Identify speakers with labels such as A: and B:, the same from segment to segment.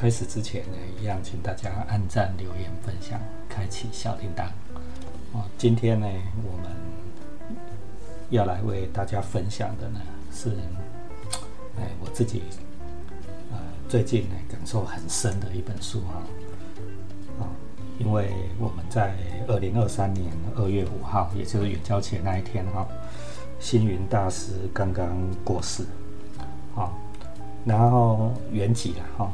A: 开始之前呢，一样请大家按赞、留言、分享、开启小铃铛。哦，今天呢，我们要来为大家分享的呢是，哎，我自己呃最近呢感受很深的一本书哈。啊，因为我们在二零二三年二月五号，也就是远交前那一天哈，星云大师刚刚过世，好，然后圆寂了哈。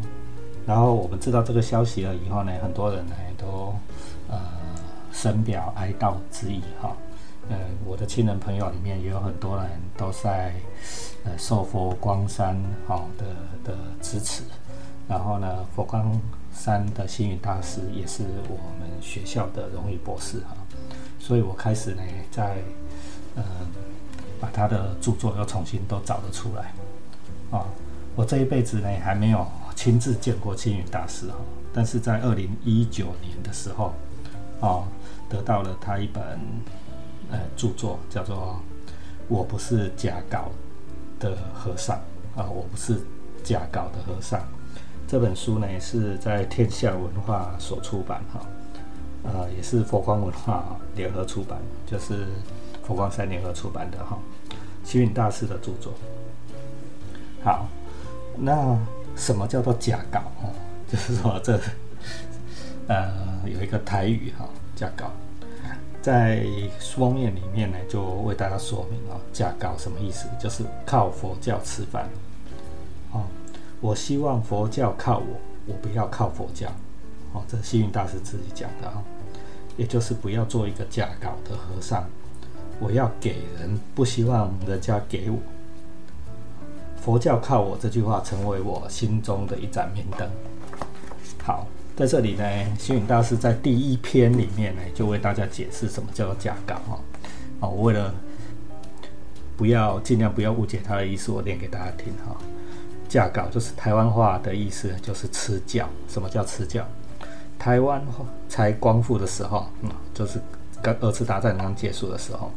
A: 然后我们知道这个消息了以后呢，很多人呢都呃深表哀悼之意哈。呃，我的亲人朋友里面也有很多人都在呃受佛光山好的的支持。然后呢，佛光山的星云大师也是我们学校的荣誉博士哈。所以我开始呢在呃把他的著作又重新都找了出来啊。我这一辈子呢还没有。亲自见过青云大师哈，但是在二零一九年的时候，啊，得到了他一本呃著作，叫做《我不是假稿的和尚》啊，我不是假稿的和尚。这本书呢是在天下文化所出版哈，呃，也是佛光文化联合出版，就是佛光山联合出版的哈，青云大师的著作。好，那。什么叫做假稿？哦，就是说这，呃，有一个台语哈，假稿，在封面里面呢，就为大家说明哦，假稿什么意思？就是靠佛教吃饭，哦，我希望佛教靠我，我不要靠佛教，哦，这是星云大师自己讲的哈，也就是不要做一个假稿的和尚，我要给人，不希望人家给我。佛教靠我这句话成为我心中的一盏明灯。好，在这里呢，星云大师在第一篇里面呢，就为大家解释什么叫做假稿哈。哦，我为了不要尽量不要误解他的意思，我念给大家听哈。假稿就是台湾话的意思，就是吃教。什么叫吃教？台湾才光复的时候，嗯，就是刚二次大战刚结束的时候。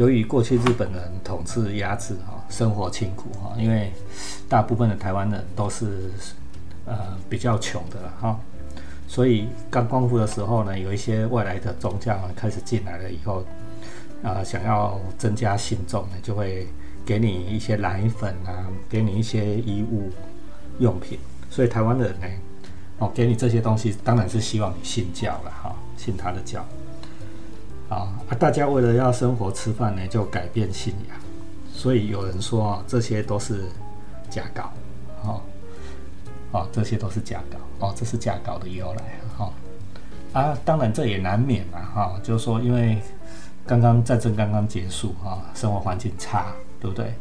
A: 由于过去日本人统治压制哈，生活清苦哈，因为大部分的台湾人都是呃比较穷的了哈，所以刚光复的时候呢，有一些外来的宗教开始进来了以后，啊，想要增加信众呢，就会给你一些奶粉啊，给你一些衣物用品，所以台湾人呢，哦，给你这些东西，当然是希望你信教了哈，信他的教。啊！大家为了要生活吃饭呢，就改变信仰，所以有人说啊，这些都是假稿，哦，哦，这些都是假稿，哦，这是假稿的由来，哈啊！当然这也难免嘛，哈，就是说因为刚刚战争刚刚结束，哈，生活环境差，对不对？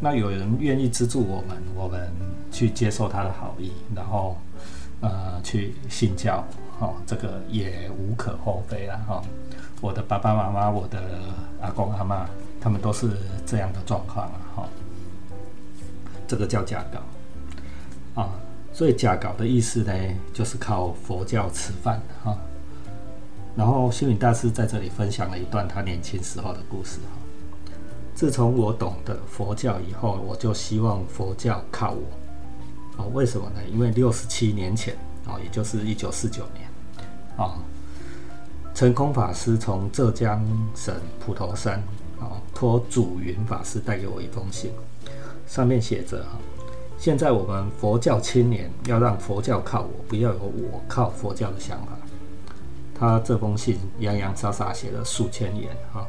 A: 那有人愿意资助我们，我们去接受他的好意，然后呃去信教，哈，这个也无可厚非了，哈。我的爸爸妈妈，我的阿公阿妈，他们都是这样的状况啊，哈。这个叫假稿啊，所以假稿的意思呢，就是靠佛教吃饭哈。然后星云大师在这里分享了一段他年轻时候的故事哈。自从我懂得佛教以后，我就希望佛教靠我啊。为什么呢？因为六十七年前啊，也就是一九四九年啊。成空法师从浙江省普陀山啊托祖云法师带给我一封信，上面写着哈，现在我们佛教青年要让佛教靠我，不要有我靠佛教的想法。他这封信洋洋洒洒写了数千言哈。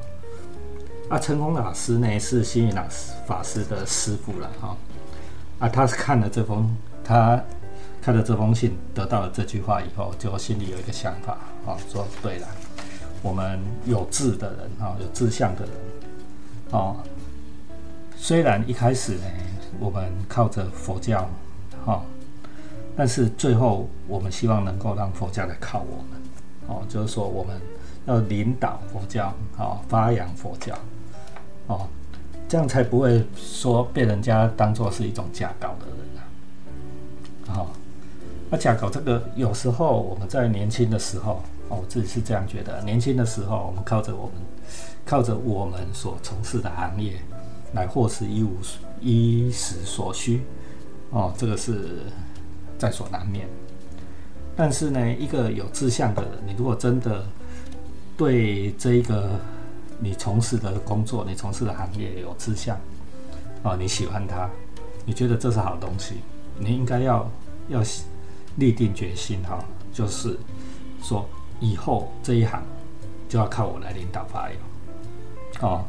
A: 啊，成空法师呢是星云老师法师的师傅了哈。啊，他是看了这封他。看了这封信，得到了这句话以后，就心里有一个想法啊，说对了，我们有志的人啊，有志向的人。哦，虽然一开始呢，我们靠着佛教哈，但是最后我们希望能够让佛教来靠我们。哦，就是说我们要领导佛教啊，发扬佛教。哦，这样才不会说被人家当做是一种假搞的人啊，好那假搞这个，有时候我们在年轻的时候，我自己是这样觉得。年轻的时候，我们靠着我们，靠着我们所从事的行业，来获取衣物衣食所需，哦，这个是在所难免。但是呢，一个有志向的人，你如果真的对这一个你从事的工作、你从事的行业有志向，哦，你喜欢它，你觉得这是好东西，你应该要要立定决心哈，就是说以后这一行就要靠我来领导发扬。哦，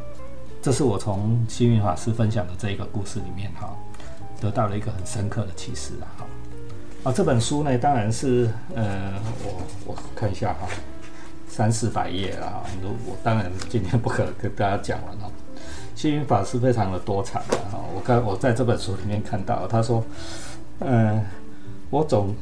A: 这是我从幸运法师分享的这一个故事里面哈，得到了一个很深刻的启示啊。哈，啊，这本书呢，当然是呃，我我看一下哈。三四百页了哈，如我当然今天不可能跟大家讲完了。幸运法师非常的多产的哈，我刚我在这本书里面看到，他说，嗯，我总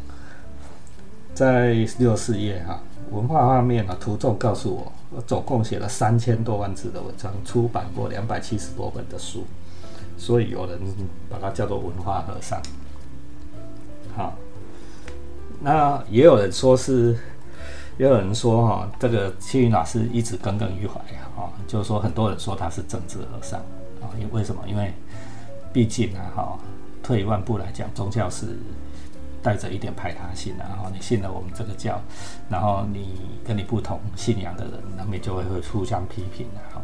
A: 在六四页哈，文化方面啊，图中告诉我，我总共写了三千多万字的文章，出版过两百七十多本的书，所以有人把它叫做文化和尚。好，那也有人说是。也有人说哈，这个青云老师一直耿耿于怀啊，就是说很多人说他是政治和尚啊，因为什么？因为毕竟啊哈，退一万步来讲，宗教是带着一点排他性然后，你信了我们这个教，然后你跟你不同信仰的人，难免就会会互相批评的哈。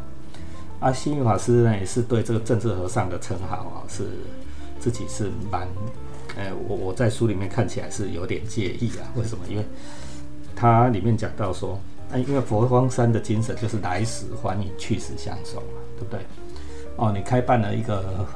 A: 啊，星云法师呢也是对这个政治和尚的称号啊，是自己是蛮，呃，我我在书里面看起来是有点介意啊，为什么？因为他里面讲到说，哎，因为佛光山的精神就是来时欢迎，去时相送嘛，对不对？哦，你开办了一个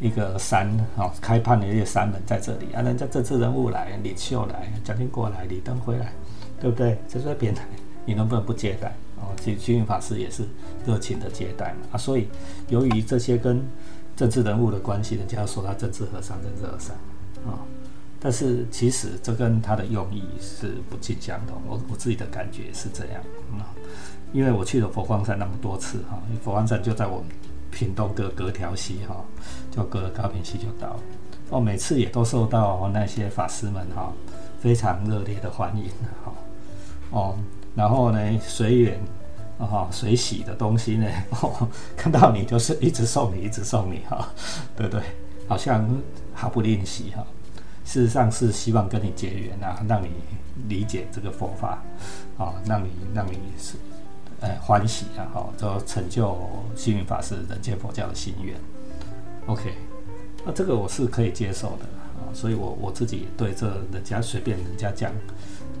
A: 一个山，哦，开判的一个山门在这里啊，人家政治人物来，领袖来，蒋经国来，李登辉来，对不对？这是别来，你能不能不接待？哦，其实虚云法师也是热情的接待嘛，啊，所以由于这些跟政治人物的关系，人家说他政治和尚，政治和尚，啊。但是其实这跟他的用意是不尽相同，我我自己的感觉是这样啊，因为我去了佛光山那么多次哈，佛光山就在我们屏东隔隔条溪哈，就隔高平溪就到，哦，每次也都受到那些法师们哈非常热烈的欢迎哈，哦，然后呢随缘啊随喜的东西呢，看到你就是一直送你一直送你哈，对不对？好像毫不吝惜哈。事实上是希望跟你结缘啊，让你理解这个佛法，啊，让你让你是是，呃，欢喜啊，哈，就成就幸运法师人间佛教的心愿。OK，那这个我是可以接受的啊，所以我我自己对这人家随便人家讲，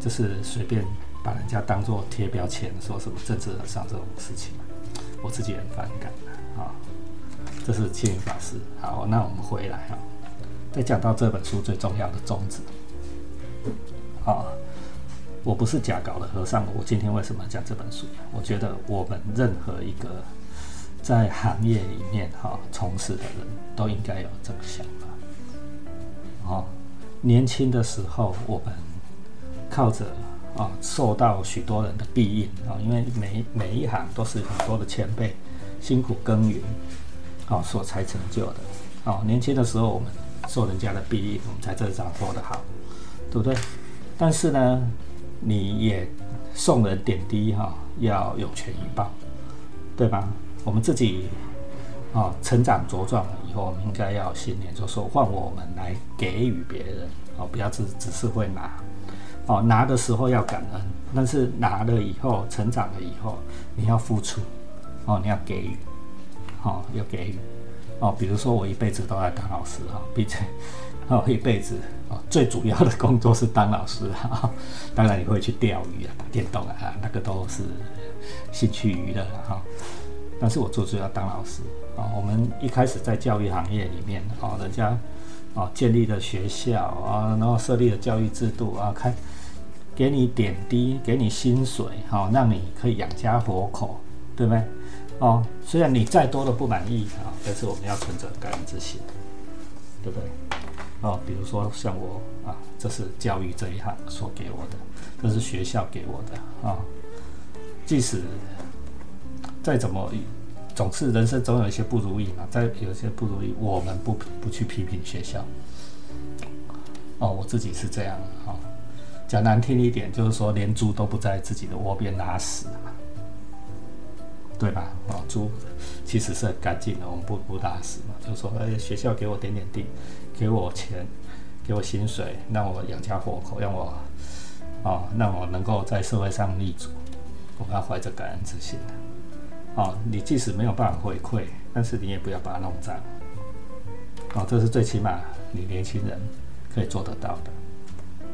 A: 就是随便把人家当做贴标签，说什么政治和尚这种事情，我自己很反感啊。这是幸运法师。好，那我们回来哈。再讲到这本书最重要的宗旨，啊，我不是假搞的和尚。我今天为什么讲这本书？我觉得我们任何一个在行业里面哈从事的人都应该有这个想法。哦，年轻的时候我们靠着啊受到许多人的庇应啊，因为每每一行都是很多的前辈辛苦耕耘啊所才成就的。哦，年轻的时候我们。受人家的庇荫，我们才这张活得好，对不对？但是呢，你也送人点滴哈，要有权以报，对吧？我们自己啊，成长茁壮了以后，我们应该要信念，就说换我们来给予别人哦，不要只只是会拿哦，拿的时候要感恩，但是拿了以后，成长了以后，你要付出哦，你要给予，好，要给予。哦，比如说我一辈子都在当老师哈，毕竟哦一辈子哦最主要的工作是当老师哈。当然你会去钓鱼啊、打电动啊，那个都是兴趣娱乐哈。但是我最主要当老师啊。我们一开始在教育行业里面哦，人家哦建立了学校啊，然后设立了教育制度啊，开给你点滴，给你薪水哈，让你可以养家活口，对不对？哦，虽然你再多的不满意啊，但是我们要存着感恩之心，对不对？哦，比如说像我啊，这是教育这一行所给我的，这是学校给我的啊。即使再怎么，总是人生总有一些不如意嘛，再有一些不如意，我们不不去批评学校。哦，我自己是这样啊，讲难听一点，就是说连猪都不在自己的窝边拉屎。对吧？哦，猪其实是很干净的，我们不不打死嘛。就说，哎，学校给我点点地，给我钱，给我薪水，让我养家活口，让我哦，让我能够在社会上立足，我们要怀着感恩之心的。哦，你即使没有办法回馈，但是你也不要把它弄脏。哦，这是最起码你年轻人可以做得到的。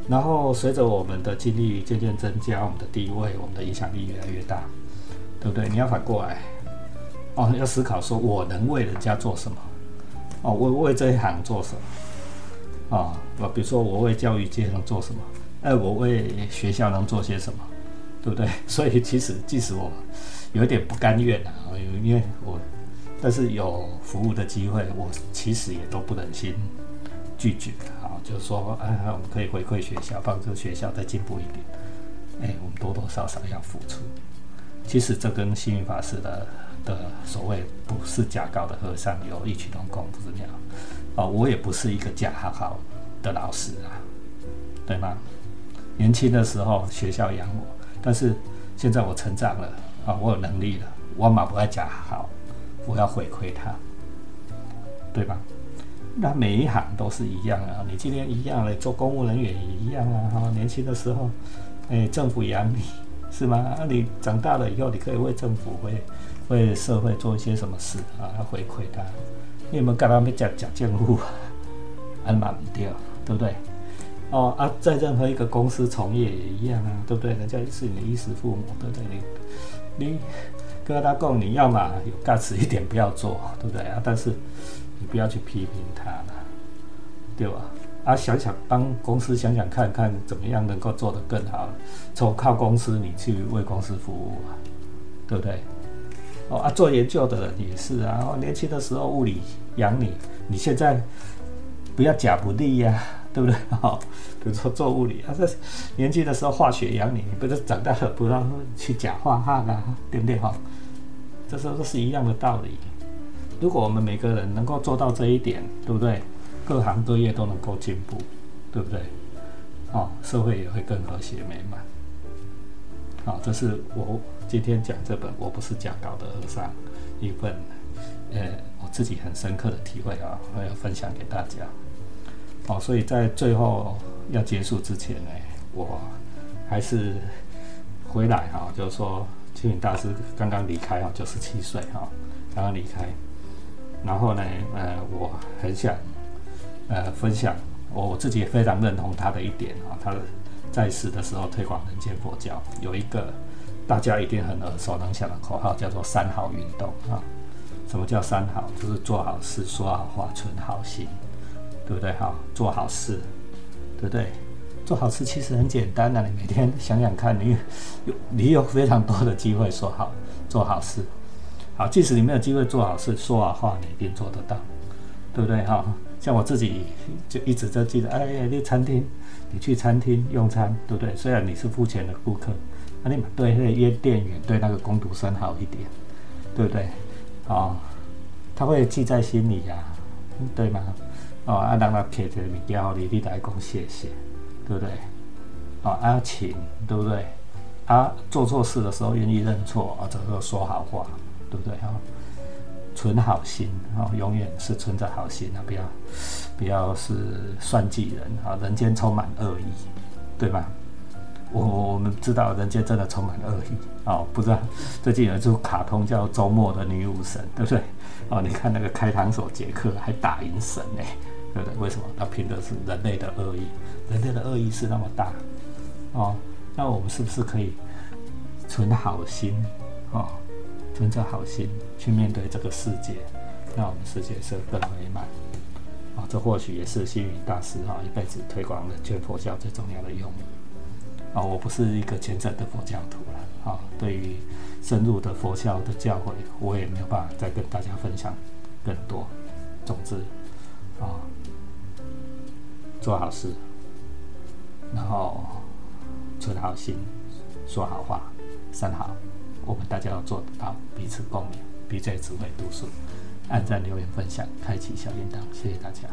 A: 然后随着我们的经历渐渐增加，我们的地位、我们的影响力越来越大，对不对？你要反过来，哦，要思考说我能为人家做什么？哦，为为这一行做什么？啊，我比如说我为教育界能做什么？哎，我为学校能做些什么？对不对？所以其实即使我有点不甘愿啊，因为我但是有服务的机会，我其实也都不忍心拒绝啊。就是说，哎，我们可以回馈学校，帮助学校再进步一点。哎，我们多多少少要付出。其实这跟幸运法师的的所谓不是假高的和尚有异曲同工之妙。哦，我也不是一个假好好的老师啊，对吗？年轻的时候学校养我，但是现在我成长了啊，我有能力了，我马不爱假好，我要回馈他，对吧？那每一行都是一样啊，你今天一样嘞，做公务人员也一样啊。哈，年轻的时候，哎，政府养你是吗？啊，你长大了以后，你可以为政府、为为社会做一些什么事啊？要回馈他。你有没有干他们讲讲政府？安满不掉，对不对？哦啊，在任何一个公司从业也一样啊，对不对？人家是你的衣食父母，对不对？你你跟他讲，你要嘛有干死一点，不要做，对不对啊？但是。你不要去批评他了，对吧？啊，想想帮公司想想看看怎么样能够做得更好，从靠公司你去为公司服务啊，对不对？哦啊，做研究的人也是啊，哦，年轻的时候物理养你，你现在不要假不利呀，对不对？哦，比如说做物理啊，这年轻的时候化学养你，你不是长大了不要去假化汉啊，对不对？哈，这时候都是一样的道理。如果我们每个人能够做到这一点，对不对？各行各业都能够进步，对不对？哦，社会也会更和谐美满。好，这是我今天讲这本《我不是假高的和尚》一份，呃，我自己很深刻的体会啊，我要分享给大家。哦，所以在最后要结束之前呢，我还是回来哈，就是说青云大师刚刚离开啊，九十七岁哈，刚刚离开。然后呢，呃，我很想，呃，分享我我自己也非常认同他的一点啊，他在世的时候推广人间佛教，有一个大家一定很耳熟能详的口号，叫做三好运动啊。什么叫三好？就是做好事、说好话、存好心，对不对？哈，做好事，对不对？做好事其实很简单的，你每天想想看，你有你有非常多的机会说好做好事。好，即使你没有机会做好事，说好话你一定做得到，对不对？哈，像我自己就一直在记得，哎呀，那餐厅，你去餐厅用餐，对不对？虽然你是付钱的顾客，啊，你对那约店员对那个工读生好一点，对不对？啊，他会记在心里呀，对吗？哦，啊，让他贴着物件你，你来讲谢谢，对不对？哦，啊，请，对不对？啊，做错事的时候愿意认错，啊，这个说好话。对不对哈？存好心啊，永远是存着好心啊，不要不要是算计人啊。人间充满恶意，对吗？我我们知道人间真的充满恶意啊。不知道最近有一出卡通叫《周末的女武神》，对不对？哦，你看那个开膛手杰克还打赢神呢，对不对？为什么？他凭的是人类的恶意，人类的恶意是那么大哦。那我们是不是可以存好心啊？存着好心去面对这个世界，让我们世界是更美满啊！这或许也是星云大师啊一辈子推广的全佛教最重要的用意啊！我不是一个虔诚的佛教徒了啊，对于深入的佛教的教诲，我也没有办法再跟大家分享更多。总之啊，做好事，然后存好心，说好话，三好。我们大家要做到，彼此共鸣，彼此只会读书，按赞、留言、分享，开启小铃铛，谢谢大家。